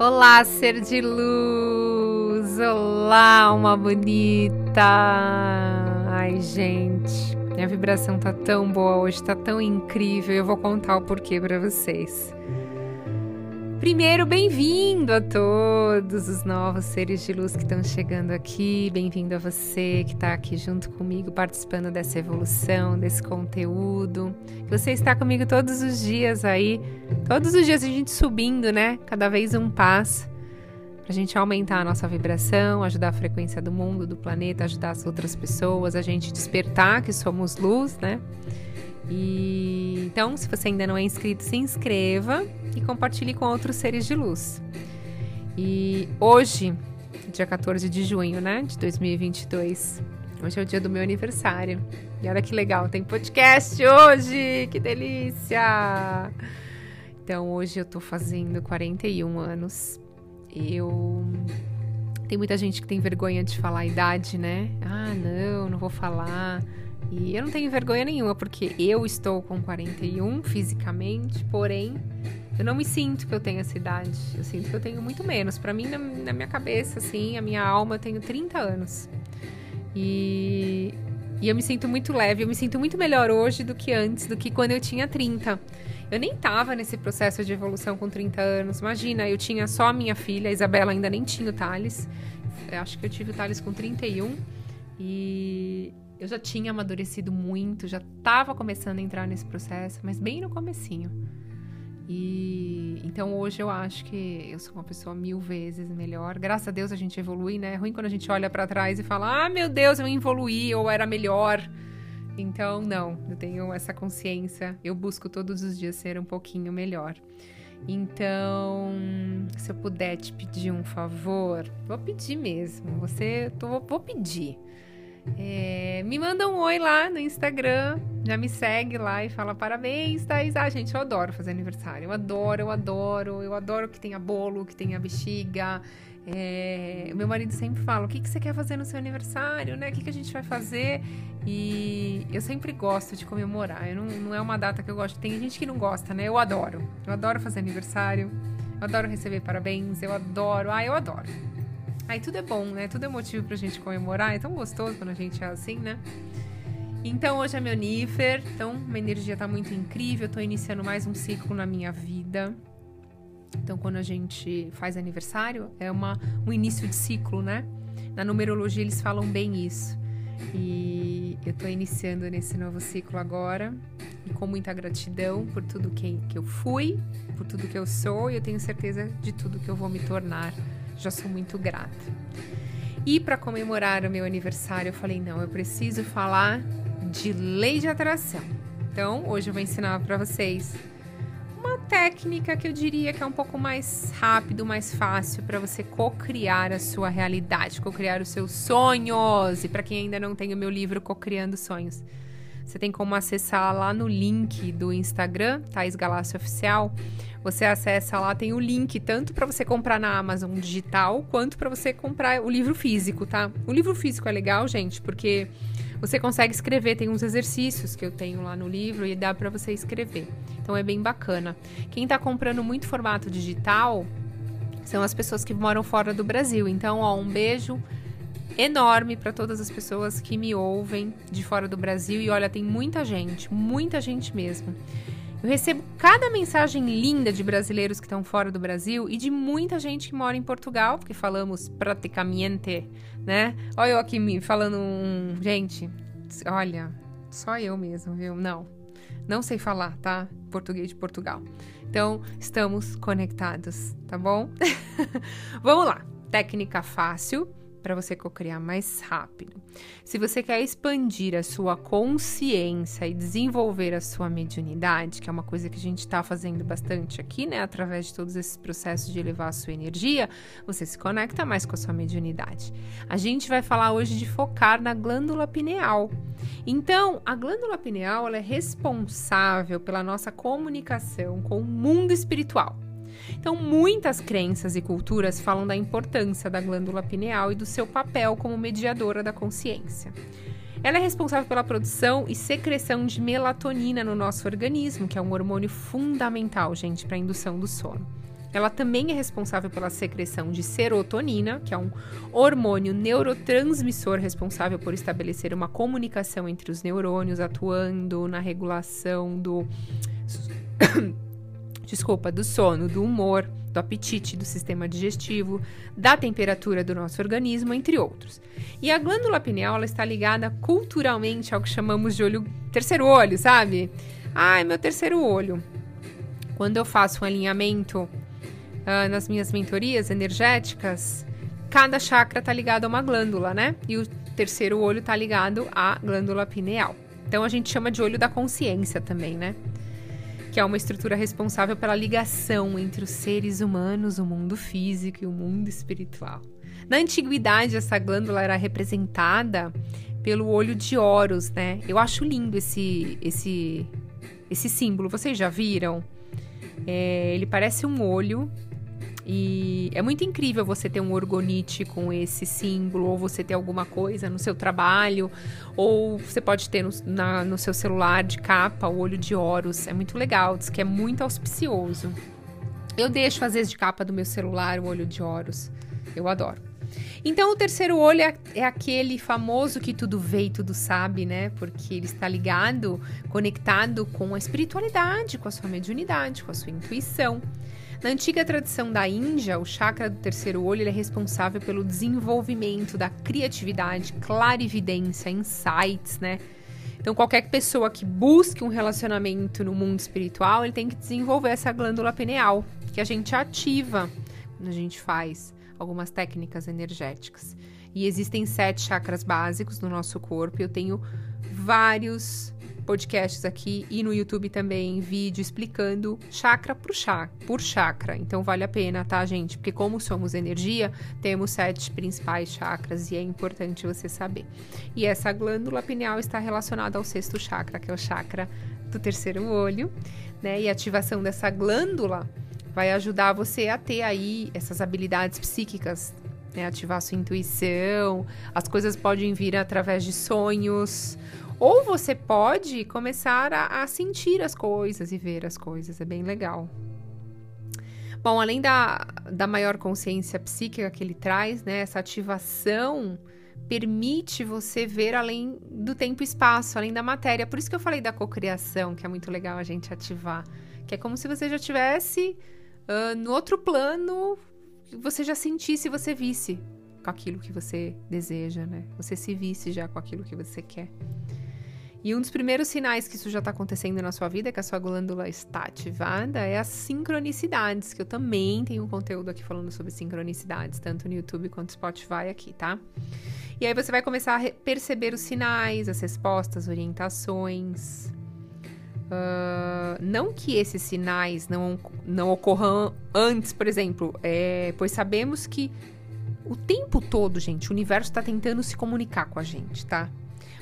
Olá, ser de luz! Olá, uma bonita! Ai, gente, minha vibração tá tão boa hoje, tá tão incrível. Eu vou contar o porquê para vocês. Primeiro, bem-vindo a todos os novos seres de luz que estão chegando aqui. Bem-vindo a você que está aqui junto comigo, participando dessa evolução, desse conteúdo. Você está comigo todos os dias aí, todos os dias a gente subindo, né? Cada vez um passo. Pra gente aumentar a nossa vibração, ajudar a frequência do mundo, do planeta, ajudar as outras pessoas, a gente despertar que somos luz, né? E então, se você ainda não é inscrito, se inscreva compartilhe com outros seres de luz. E hoje, dia 14 de junho, né, de 2022, hoje é o dia do meu aniversário. E olha que legal, tem podcast hoje, que delícia! Então, hoje eu tô fazendo 41 anos. Eu tem muita gente que tem vergonha de falar a idade, né? Ah, não, não vou falar. E eu não tenho vergonha nenhuma, porque eu estou com 41 fisicamente, porém, eu não me sinto que eu tenho essa idade. Eu sinto que eu tenho muito menos. Para mim, na, na, minha cabeça, assim, a minha alma, eu tenho 30 anos. E, e eu me sinto muito leve, eu me sinto muito melhor hoje do que antes, do que quando eu tinha 30. Eu nem tava nesse processo de evolução com 30 anos. Imagina, eu tinha só a minha filha, a Isabela ainda nem tinha o Thales. Eu acho que eu tive o Thales com 31. E eu já tinha amadurecido muito, já estava começando a entrar nesse processo, mas bem no comecinho. E então hoje eu acho que eu sou uma pessoa mil vezes melhor. Graças a Deus a gente evolui, né? É ruim quando a gente olha para trás e fala: "Ah, meu Deus, eu evoluí ou era melhor". Então, não, eu tenho essa consciência. Eu busco todos os dias ser um pouquinho melhor. Então, se eu puder te pedir um favor, vou pedir mesmo. Você, tô, vou pedir. É, me manda um oi lá no Instagram, já me segue lá e fala parabéns, Thaís. Ah, gente, eu adoro fazer aniversário. Eu adoro, eu adoro. Eu adoro que tenha bolo, que tenha bexiga. É, meu marido sempre fala: o que, que você quer fazer no seu aniversário, né? O que, que a gente vai fazer? E eu sempre gosto de comemorar. Não, não é uma data que eu gosto. Tem gente que não gosta, né? Eu adoro. Eu adoro fazer aniversário. Eu adoro receber parabéns. Eu adoro. Ah, eu adoro. Aí tudo é bom, né? Tudo é motivo pra gente comemorar. É tão gostoso quando a gente é assim, né? Então hoje é meu Nífer, então minha energia tá muito incrível, eu tô iniciando mais um ciclo na minha vida. Então quando a gente faz aniversário, é uma, um início de ciclo, né? Na numerologia eles falam bem isso. E eu tô iniciando nesse novo ciclo agora, e com muita gratidão por tudo que, que eu fui, por tudo que eu sou, e eu tenho certeza de tudo que eu vou me tornar já sou muito grata. E para comemorar o meu aniversário, eu falei: não, eu preciso falar de lei de atração. Então, hoje eu vou ensinar para vocês uma técnica que eu diria que é um pouco mais rápido, mais fácil para você co-criar a sua realidade, co-criar os seus sonhos. E para quem ainda não tem o meu livro Co-criando Sonhos, você tem como acessar lá no link do Instagram, Thais Galácio Oficial. Você acessa lá, tem o link tanto para você comprar na Amazon digital quanto para você comprar o livro físico, tá? O livro físico é legal, gente, porque você consegue escrever, tem uns exercícios que eu tenho lá no livro e dá para você escrever. Então é bem bacana. Quem está comprando muito formato digital são as pessoas que moram fora do Brasil. Então, ó, um beijo enorme para todas as pessoas que me ouvem de fora do Brasil. E olha, tem muita gente, muita gente mesmo. Eu recebo cada mensagem linda de brasileiros que estão fora do Brasil e de muita gente que mora em Portugal, porque falamos praticamente, né? Olha eu aqui me falando um. Gente, olha, só eu mesmo, viu? Não, não sei falar, tá? Português de Portugal. Então, estamos conectados, tá bom? Vamos lá. Técnica fácil para você cocriar mais rápido. Se você quer expandir a sua consciência e desenvolver a sua mediunidade, que é uma coisa que a gente está fazendo bastante aqui, né, através de todos esses processos de elevar a sua energia, você se conecta mais com a sua mediunidade. A gente vai falar hoje de focar na glândula pineal. Então, a glândula pineal é responsável pela nossa comunicação com o mundo espiritual. Então, muitas crenças e culturas falam da importância da glândula pineal e do seu papel como mediadora da consciência. Ela é responsável pela produção e secreção de melatonina no nosso organismo, que é um hormônio fundamental, gente, para a indução do sono. ela também é responsável pela secreção de serotonina, que é um hormônio neurotransmissor responsável por estabelecer uma comunicação entre os neurônios, atuando na regulação do desculpa, do sono, do humor, do apetite, do sistema digestivo, da temperatura do nosso organismo, entre outros. E a glândula pineal ela está ligada culturalmente ao que chamamos de olho terceiro olho, sabe? Ai, meu terceiro olho. Quando eu faço um alinhamento uh, nas minhas mentorias energéticas, cada chakra está ligado a uma glândula, né? E o terceiro olho está ligado à glândula pineal. Então a gente chama de olho da consciência também, né? Que é uma estrutura responsável pela ligação entre os seres humanos, o mundo físico e o mundo espiritual. Na antiguidade, essa glândula era representada pelo olho de Horus, né? Eu acho lindo esse esse esse símbolo. Vocês já viram? É, ele parece um olho e é muito incrível você ter um orgonite com esse símbolo, ou você ter alguma coisa no seu trabalho, ou você pode ter no, na, no seu celular de capa o olho de Horus. É muito legal, diz que é muito auspicioso. Eu deixo, às vezes, de capa do meu celular o olho de Horus. Eu adoro. Então, o terceiro olho é, é, aquele famoso que tudo vê e tudo sabe, né? Porque ele está ligado, conectado com a espiritualidade, com a sua mediunidade, com a sua intuição. Na antiga tradição da Índia, o chakra do terceiro olho é responsável pelo desenvolvimento da criatividade, clarividência, insights, né? Então, qualquer pessoa que busque um relacionamento no mundo espiritual, ele tem que desenvolver essa glândula pineal, que a gente ativa quando a gente faz algumas técnicas energéticas. E existem sete chakras básicos no nosso corpo. Eu tenho vários podcasts aqui e no YouTube também vídeo explicando chakra por chakra, por chakra. Então vale a pena, tá, gente? Porque como somos energia, temos sete principais chakras e é importante você saber. E essa glândula pineal está relacionada ao sexto chakra, que é o chakra do terceiro olho, né? E a ativação dessa glândula vai ajudar você a ter aí essas habilidades psíquicas, né? Ativar sua intuição. As coisas podem vir através de sonhos ou você pode começar a, a sentir as coisas e ver as coisas. É bem legal. Bom, além da, da maior consciência psíquica que ele traz, né, essa ativação permite você ver além do tempo e espaço, além da matéria. Por isso que eu falei da cocriação, que é muito legal a gente ativar. Que é como se você já tivesse uh, no outro plano, você já sentisse, você visse com aquilo que você deseja, né? Você se visse já com aquilo que você quer. E um dos primeiros sinais que isso já está acontecendo na sua vida, que a sua glândula está ativada, é as sincronicidades, que eu também tenho um conteúdo aqui falando sobre sincronicidades, tanto no YouTube quanto no Spotify aqui, tá? E aí você vai começar a perceber os sinais, as respostas, orientações. Uh, não que esses sinais não, não ocorram antes, por exemplo, é, pois sabemos que o tempo todo, gente, o universo está tentando se comunicar com a gente, tá?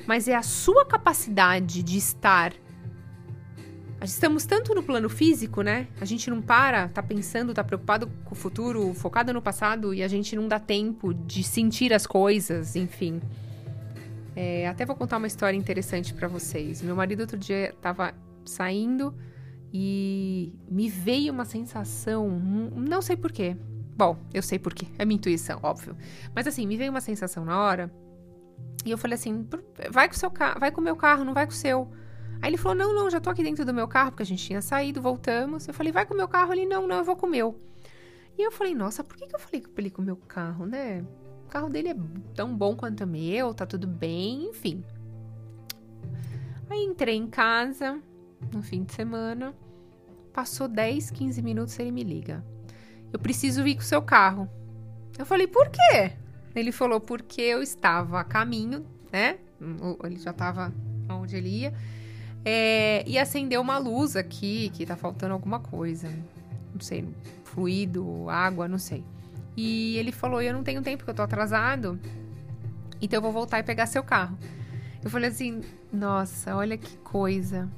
Mas é a sua capacidade de estar. Estamos tanto no plano físico, né? A gente não para, tá pensando, tá preocupado com o futuro, focado no passado e a gente não dá tempo de sentir as coisas, enfim. É, até vou contar uma história interessante para vocês. Meu marido outro dia tava saindo e me veio uma sensação, não sei porquê. Bom, eu sei porquê, é minha intuição, óbvio. Mas assim, me veio uma sensação na hora e eu falei assim: vai com seu carro, vai com o meu carro, não vai com o seu. Aí ele falou: não, não, já tô aqui dentro do meu carro, porque a gente tinha saído, voltamos. Eu falei: vai com o meu carro? Ele: não, não, eu vou com o meu. E eu falei: nossa, por que, que eu falei pra ele com o meu carro, né? O carro dele é tão bom quanto o meu, tá tudo bem, enfim. Aí entrei em casa no fim de semana. Passou 10, 15 minutos ele me liga. Eu preciso ir com o seu carro. Eu falei, por quê? Ele falou porque eu estava a caminho, né? Ele já estava onde ele ia. É, e acendeu uma luz aqui, que tá faltando alguma coisa. Não sei, fluido, água, não sei. E ele falou: Eu não tenho tempo, que eu tô atrasado. Então eu vou voltar e pegar seu carro. Eu falei assim: Nossa, olha que coisa.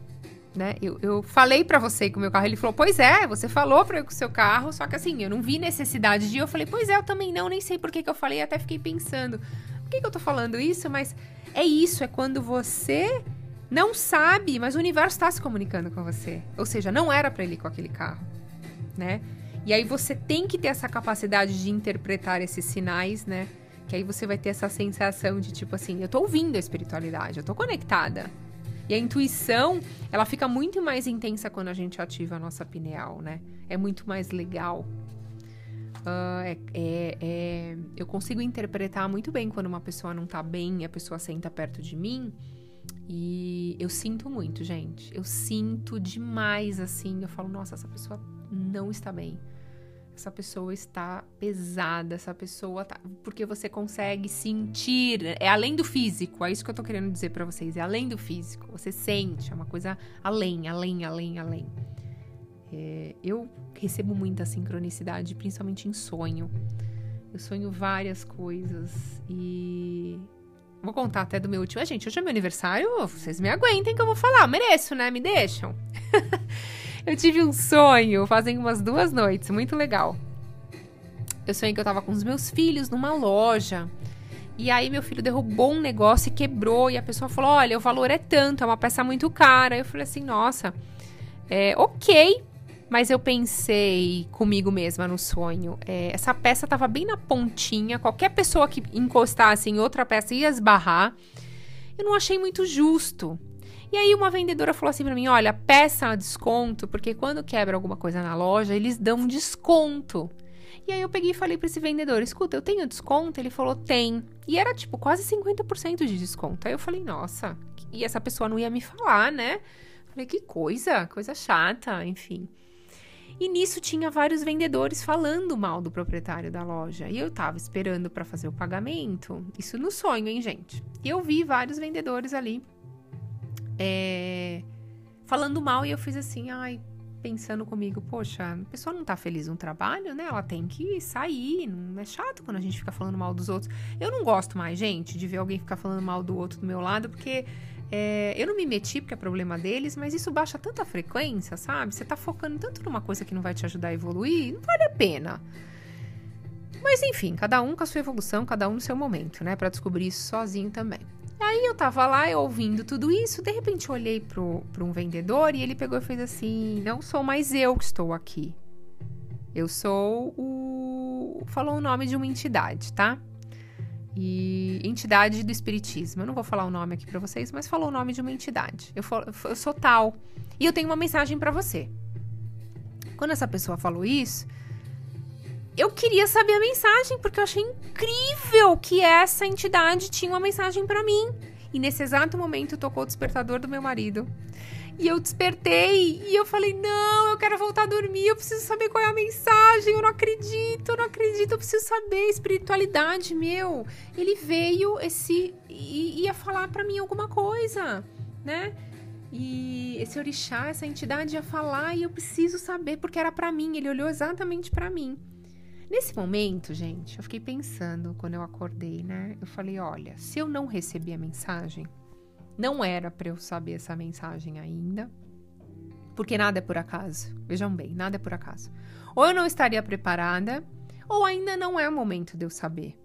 Né? Eu, eu falei para você com o meu carro. Ele falou: Pois é, você falou pra eu com o seu carro. Só que assim, eu não vi necessidade de. Eu falei: Pois é, eu também não. Nem sei por que, que eu falei. Até fiquei pensando: Por que, que eu tô falando isso? Mas é isso. É quando você não sabe, mas o universo está se comunicando com você. Ou seja, não era para ele ir com aquele carro, né? E aí você tem que ter essa capacidade de interpretar esses sinais, né? Que aí você vai ter essa sensação de tipo assim, eu tô ouvindo a espiritualidade, eu tô conectada. E a intuição, ela fica muito mais intensa quando a gente ativa a nossa pineal, né? É muito mais legal. Uh, é, é, é, eu consigo interpretar muito bem quando uma pessoa não tá bem e a pessoa senta perto de mim. E eu sinto muito, gente. Eu sinto demais assim. Eu falo, nossa, essa pessoa não está bem essa pessoa está pesada, essa pessoa tá. Porque você consegue sentir. É além do físico, é isso que eu tô querendo dizer para vocês. É além do físico. Você sente, é uma coisa além, além, além, além. É, eu recebo muita sincronicidade, principalmente em sonho. Eu sonho várias coisas e. Vou contar até do meu último. Ah, gente, hoje é meu aniversário, vocês me aguentem que eu vou falar. Mereço, né? Me deixam. Eu tive um sonho fazem umas duas noites, muito legal. Eu sonhei que eu tava com os meus filhos numa loja. E aí meu filho derrubou um negócio e quebrou. E a pessoa falou: olha, o valor é tanto, é uma peça muito cara. Eu falei assim, nossa, é ok. Mas eu pensei comigo mesma no sonho. É, essa peça tava bem na pontinha. Qualquer pessoa que encostasse em outra peça ia esbarrar. Eu não achei muito justo. E aí uma vendedora falou assim para mim: "Olha, peça desconto, porque quando quebra alguma coisa na loja, eles dão desconto". E aí eu peguei e falei para esse vendedor: "Escuta, eu tenho desconto?". Ele falou: "Tem". E era tipo quase 50% de desconto. Aí eu falei: "Nossa". E essa pessoa não ia me falar, né? Falei: "Que coisa, coisa chata", enfim. E nisso tinha vários vendedores falando mal do proprietário da loja. E eu tava esperando para fazer o pagamento. Isso no sonho, hein, gente? E eu vi vários vendedores ali é, falando mal e eu fiz assim, ai, pensando comigo, poxa, a pessoa não tá feliz no trabalho, né? Ela tem que sair, não é chato quando a gente fica falando mal dos outros. Eu não gosto mais, gente, de ver alguém ficar falando mal do outro do meu lado, porque é, eu não me meti porque é problema deles, mas isso baixa tanta frequência, sabe? Você tá focando tanto numa coisa que não vai te ajudar a evoluir, não vale a pena. Mas enfim, cada um com a sua evolução, cada um no seu momento, né? Para descobrir isso sozinho também. Aí eu tava lá ouvindo tudo isso, de repente eu olhei pro, um vendedor e ele pegou e fez assim: Não sou mais eu que estou aqui. Eu sou o. Falou o nome de uma entidade, tá? E entidade do espiritismo. Eu não vou falar o nome aqui para vocês, mas falou o nome de uma entidade. Eu, eu sou tal. E eu tenho uma mensagem para você. Quando essa pessoa falou isso, eu queria saber a mensagem, porque eu achei incrível que essa entidade tinha uma mensagem para mim. E nesse exato momento tocou o despertador do meu marido. E eu despertei e eu falei: não, eu quero voltar a dormir, eu preciso saber qual é a mensagem, eu não acredito, eu não acredito, eu preciso saber. Espiritualidade, meu. Ele veio esse. e ia falar para mim alguma coisa, né? E esse orixá, essa entidade ia falar e eu preciso saber porque era para mim, ele olhou exatamente para mim. Nesse momento, gente, eu fiquei pensando quando eu acordei, né? Eu falei: olha, se eu não recebi a mensagem, não era para eu saber essa mensagem ainda, porque nada é por acaso. Vejam bem, nada é por acaso. Ou eu não estaria preparada, ou ainda não é o momento de eu saber.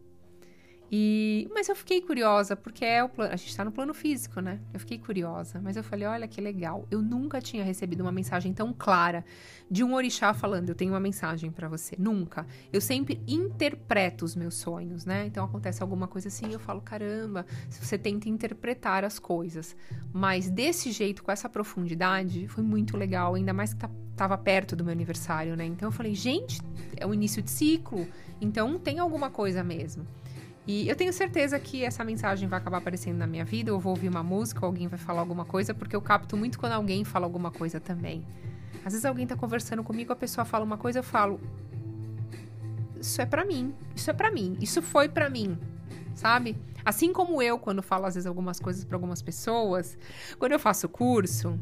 E, mas eu fiquei curiosa, porque é o plano, a gente está no plano físico, né? Eu fiquei curiosa, mas eu falei, olha que legal. Eu nunca tinha recebido uma mensagem tão clara de um orixá falando, eu tenho uma mensagem para você. Nunca. Eu sempre interpreto os meus sonhos, né? Então acontece alguma coisa assim, eu falo, caramba, você tenta interpretar as coisas. Mas desse jeito, com essa profundidade, foi muito legal, ainda mais que tá, tava perto do meu aniversário, né? Então eu falei, gente, é o início de ciclo, então tem alguma coisa mesmo. E eu tenho certeza que essa mensagem vai acabar aparecendo na minha vida. Eu vou ouvir uma música, alguém vai falar alguma coisa, porque eu capto muito quando alguém fala alguma coisa também. Às vezes alguém tá conversando comigo, a pessoa fala uma coisa, eu falo: Isso é para mim, isso é para mim, isso foi para mim, sabe? Assim como eu, quando falo às vezes algumas coisas para algumas pessoas, quando eu faço curso,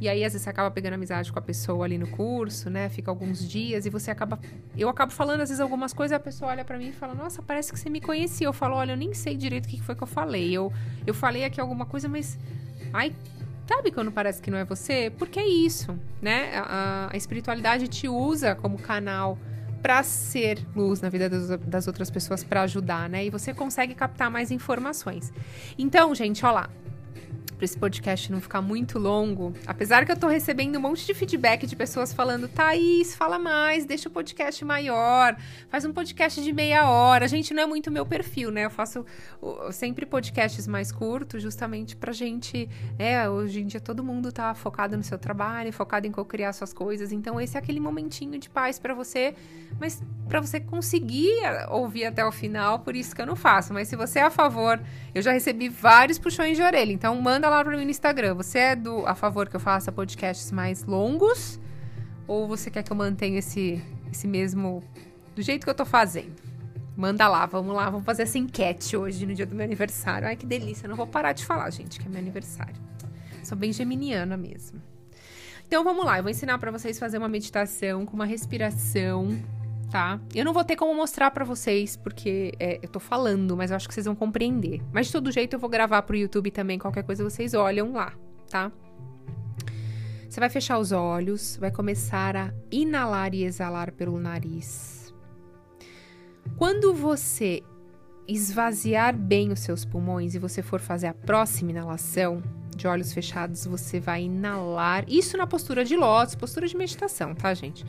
e aí, às vezes, você acaba pegando amizade com a pessoa ali no curso, né? Fica alguns dias e você acaba. Eu acabo falando, às vezes, algumas coisas a pessoa olha para mim e fala: Nossa, parece que você me conhecia. Eu falo: Olha, eu nem sei direito o que foi que eu falei. Eu, eu falei aqui alguma coisa, mas. Ai, sabe quando parece que não é você? Porque é isso, né? A, a espiritualidade te usa como canal para ser luz na vida das, das outras pessoas, para ajudar, né? E você consegue captar mais informações. Então, gente, olha lá. Para esse podcast não ficar muito longo, apesar que eu tô recebendo um monte de feedback de pessoas falando, Thaís, fala mais, deixa o podcast maior, faz um podcast de meia hora. Gente, não é muito meu perfil, né? Eu faço sempre podcasts mais curtos, justamente pra gente. É, hoje em dia todo mundo tá focado no seu trabalho, focado em co-criar suas coisas. Então, esse é aquele momentinho de paz para você, mas para você conseguir ouvir até o final, por isso que eu não faço. Mas se você é a favor, eu já recebi vários puxões de orelha, então manda lá para mim no Instagram. Você é do a favor que eu faça podcasts mais longos ou você quer que eu mantenha esse esse mesmo do jeito que eu tô fazendo? Manda lá, vamos lá, vamos fazer essa enquete hoje no dia do meu aniversário. Ai que delícia, não vou parar de falar, gente, que é meu aniversário. Sou bem geminiana mesmo. Então vamos lá, eu vou ensinar para vocês fazer uma meditação com uma respiração tá? Eu não vou ter como mostrar para vocês, porque é, eu tô falando, mas eu acho que vocês vão compreender. Mas de todo jeito eu vou gravar pro YouTube também, qualquer coisa vocês olham lá, tá? Você vai fechar os olhos, vai começar a inalar e exalar pelo nariz. Quando você esvaziar bem os seus pulmões e você for fazer a próxima inalação, de olhos fechados, você vai inalar. Isso na postura de lótus, postura de meditação, tá, gente?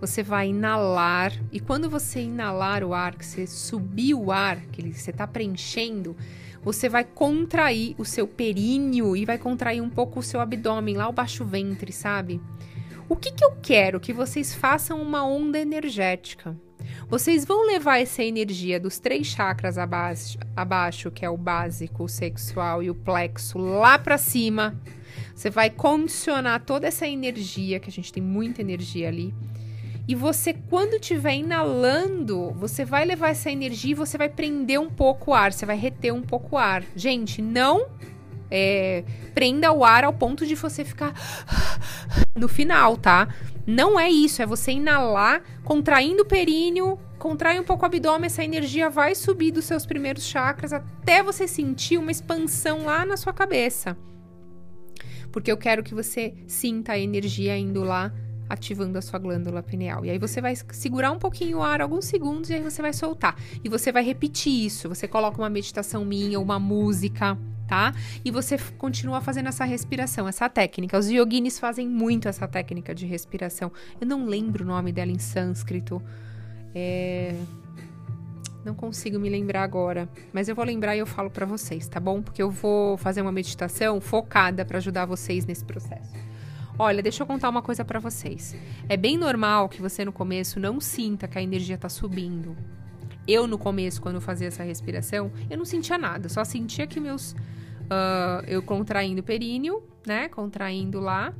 Você vai inalar e quando você inalar o ar, que você subir o ar, que você está preenchendo, você vai contrair o seu períneo e vai contrair um pouco o seu abdômen, lá o baixo ventre, sabe? O que, que eu quero? Que vocês façam uma onda energética. Vocês vão levar essa energia dos três chakras abaixo, abaixo que é o básico, o sexual e o plexo, lá para cima. Você vai condicionar toda essa energia, que a gente tem muita energia ali. E você, quando estiver inalando, você vai levar essa energia e você vai prender um pouco o ar, você vai reter um pouco o ar. Gente, não é, prenda o ar ao ponto de você ficar no final, tá? Não é isso, é você inalar, contraindo o períneo, contrai um pouco o abdômen, essa energia vai subir dos seus primeiros chakras até você sentir uma expansão lá na sua cabeça. Porque eu quero que você sinta a energia indo lá, ativando a sua glândula pineal. E aí você vai segurar um pouquinho o ar, alguns segundos, e aí você vai soltar. E você vai repetir isso. Você coloca uma meditação minha, uma música tá? E você continua fazendo essa respiração, essa técnica. Os yoginis fazem muito essa técnica de respiração. Eu não lembro o nome dela em sânscrito. É... Não consigo me lembrar agora, mas eu vou lembrar e eu falo para vocês, tá bom? Porque eu vou fazer uma meditação focada para ajudar vocês nesse processo. Olha, deixa eu contar uma coisa para vocês. É bem normal que você no começo não sinta que a energia tá subindo. Eu no começo, quando fazia essa respiração, eu não sentia nada, só sentia que meus Uh, eu contraindo o períneo, né? Contraindo lá.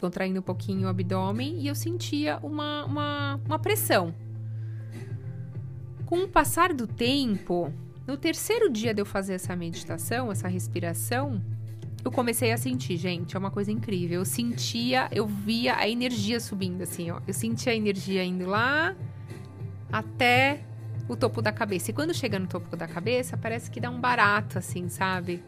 Contraindo um pouquinho o abdômen. E eu sentia uma, uma, uma pressão. Com o passar do tempo, no terceiro dia de eu fazer essa meditação, essa respiração, eu comecei a sentir, gente, é uma coisa incrível. Eu sentia, eu via a energia subindo, assim, ó. Eu sentia a energia indo lá até o topo da cabeça. E quando chega no topo da cabeça, parece que dá um barato, assim, sabe?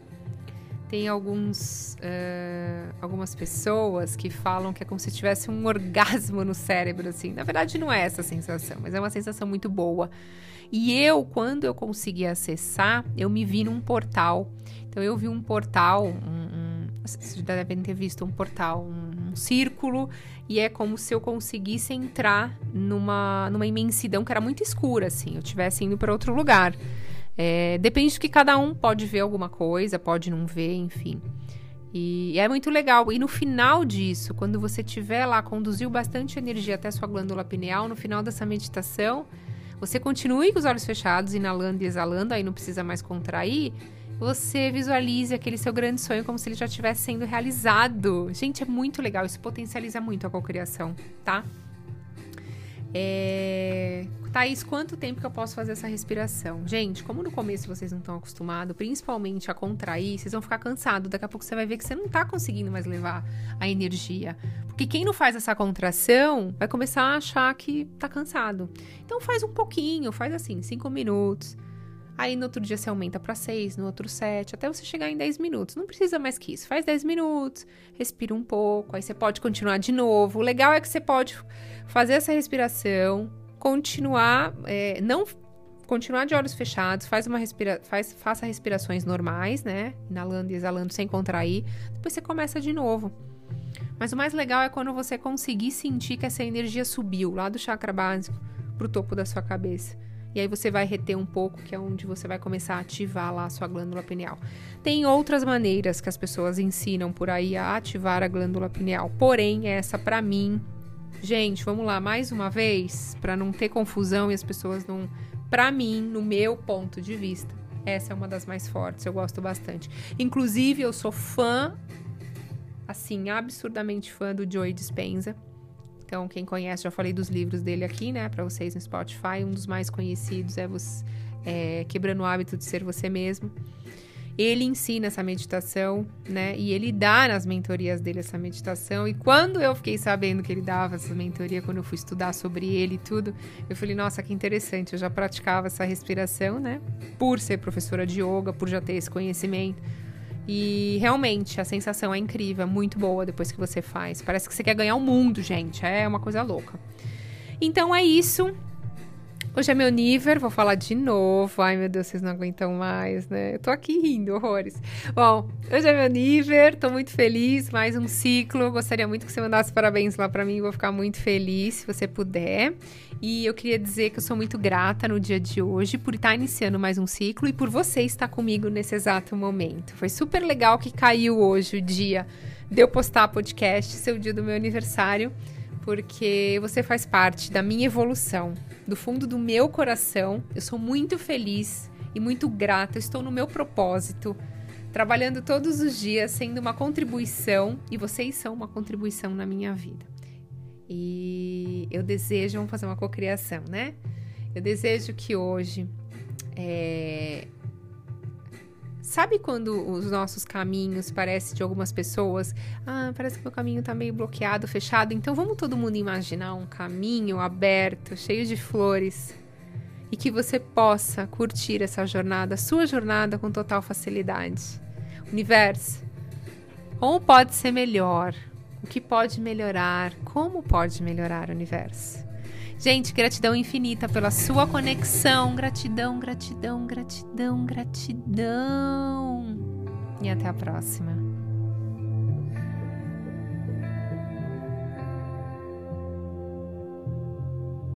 Tem alguns, uh, algumas pessoas que falam que é como se tivesse um orgasmo no cérebro, assim. Na verdade, não é essa sensação, mas é uma sensação muito boa. E eu, quando eu consegui acessar, eu me vi num portal. Então, eu vi um portal, um, vocês já devem ter visto um portal, um, um círculo e é como se eu conseguisse entrar numa, numa imensidão que era muito escura, assim, eu estivesse indo para outro lugar. É, depende do que cada um pode ver alguma coisa, pode não ver, enfim. E, e é muito legal. E no final disso, quando você tiver lá, conduziu bastante energia até sua glândula pineal, no final dessa meditação, você continue com os olhos fechados, inalando e exalando, aí não precisa mais contrair você visualize aquele seu grande sonho como se ele já estivesse sendo realizado. Gente, é muito legal, isso potencializa muito a cocriação, tá? É... Thaís, quanto tempo que eu posso fazer essa respiração? Gente, como no começo vocês não estão acostumados, principalmente a contrair, vocês vão ficar cansados. Daqui a pouco você vai ver que você não está conseguindo mais levar a energia. Porque quem não faz essa contração vai começar a achar que está cansado. Então faz um pouquinho, faz assim, cinco minutos. Aí no outro dia você aumenta para 6, no outro 7, até você chegar em 10 minutos. Não precisa mais que isso. Faz 10 minutos, respira um pouco, aí você pode continuar de novo. O legal é que você pode fazer essa respiração, continuar, é, não continuar de olhos fechados, faz uma respira faz, faça respirações normais, né? Inalando e exalando sem contrair. Depois você começa de novo. Mas o mais legal é quando você conseguir sentir que essa energia subiu lá do chakra básico pro topo da sua cabeça. E aí você vai reter um pouco, que é onde você vai começar a ativar lá a sua glândula pineal. Tem outras maneiras que as pessoas ensinam por aí a ativar a glândula pineal. Porém, essa para mim, gente, vamos lá mais uma vez, para não ter confusão e as pessoas não, para mim, no meu ponto de vista, essa é uma das mais fortes, eu gosto bastante. Inclusive, eu sou fã assim, absurdamente fã do Joey Dispenza. Então, quem conhece, já falei dos livros dele aqui, né, para vocês no Spotify. Um dos mais conhecidos é, você, é Quebrando o Hábito de Ser Você Mesmo. Ele ensina essa meditação, né? E ele dá nas mentorias dele essa meditação. E quando eu fiquei sabendo que ele dava essa mentoria, quando eu fui estudar sobre ele e tudo, eu falei, nossa, que interessante. Eu já praticava essa respiração, né? Por ser professora de yoga, por já ter esse conhecimento. E realmente a sensação é incrível, é muito boa depois que você faz. Parece que você quer ganhar o mundo, gente. É uma coisa louca. Então é isso. Hoje é meu nível, vou falar de novo. Ai, meu Deus, vocês não aguentam mais, né? Eu tô aqui rindo, horrores. Bom, hoje é meu nível, tô muito feliz, mais um ciclo. Gostaria muito que você mandasse parabéns lá para mim, vou ficar muito feliz se você puder. E eu queria dizer que eu sou muito grata no dia de hoje por estar iniciando mais um ciclo e por você estar comigo nesse exato momento. Foi super legal que caiu hoje o dia de eu postar podcast, seu dia do meu aniversário porque você faz parte da minha evolução. Do fundo do meu coração, eu sou muito feliz e muito grata. estou no meu propósito, trabalhando todos os dias, sendo uma contribuição, e vocês são uma contribuição na minha vida. E eu desejo, vamos fazer uma cocriação, né? Eu desejo que hoje é, Sabe quando os nossos caminhos parecem de algumas pessoas? Ah, parece que meu caminho tá meio bloqueado, fechado. Então vamos todo mundo imaginar um caminho aberto, cheio de flores. E que você possa curtir essa jornada, sua jornada com total facilidade. Universo, como pode ser melhor? O que pode melhorar? Como pode melhorar universo? Gente, gratidão infinita pela sua conexão. Gratidão, gratidão, gratidão, gratidão. E até a próxima.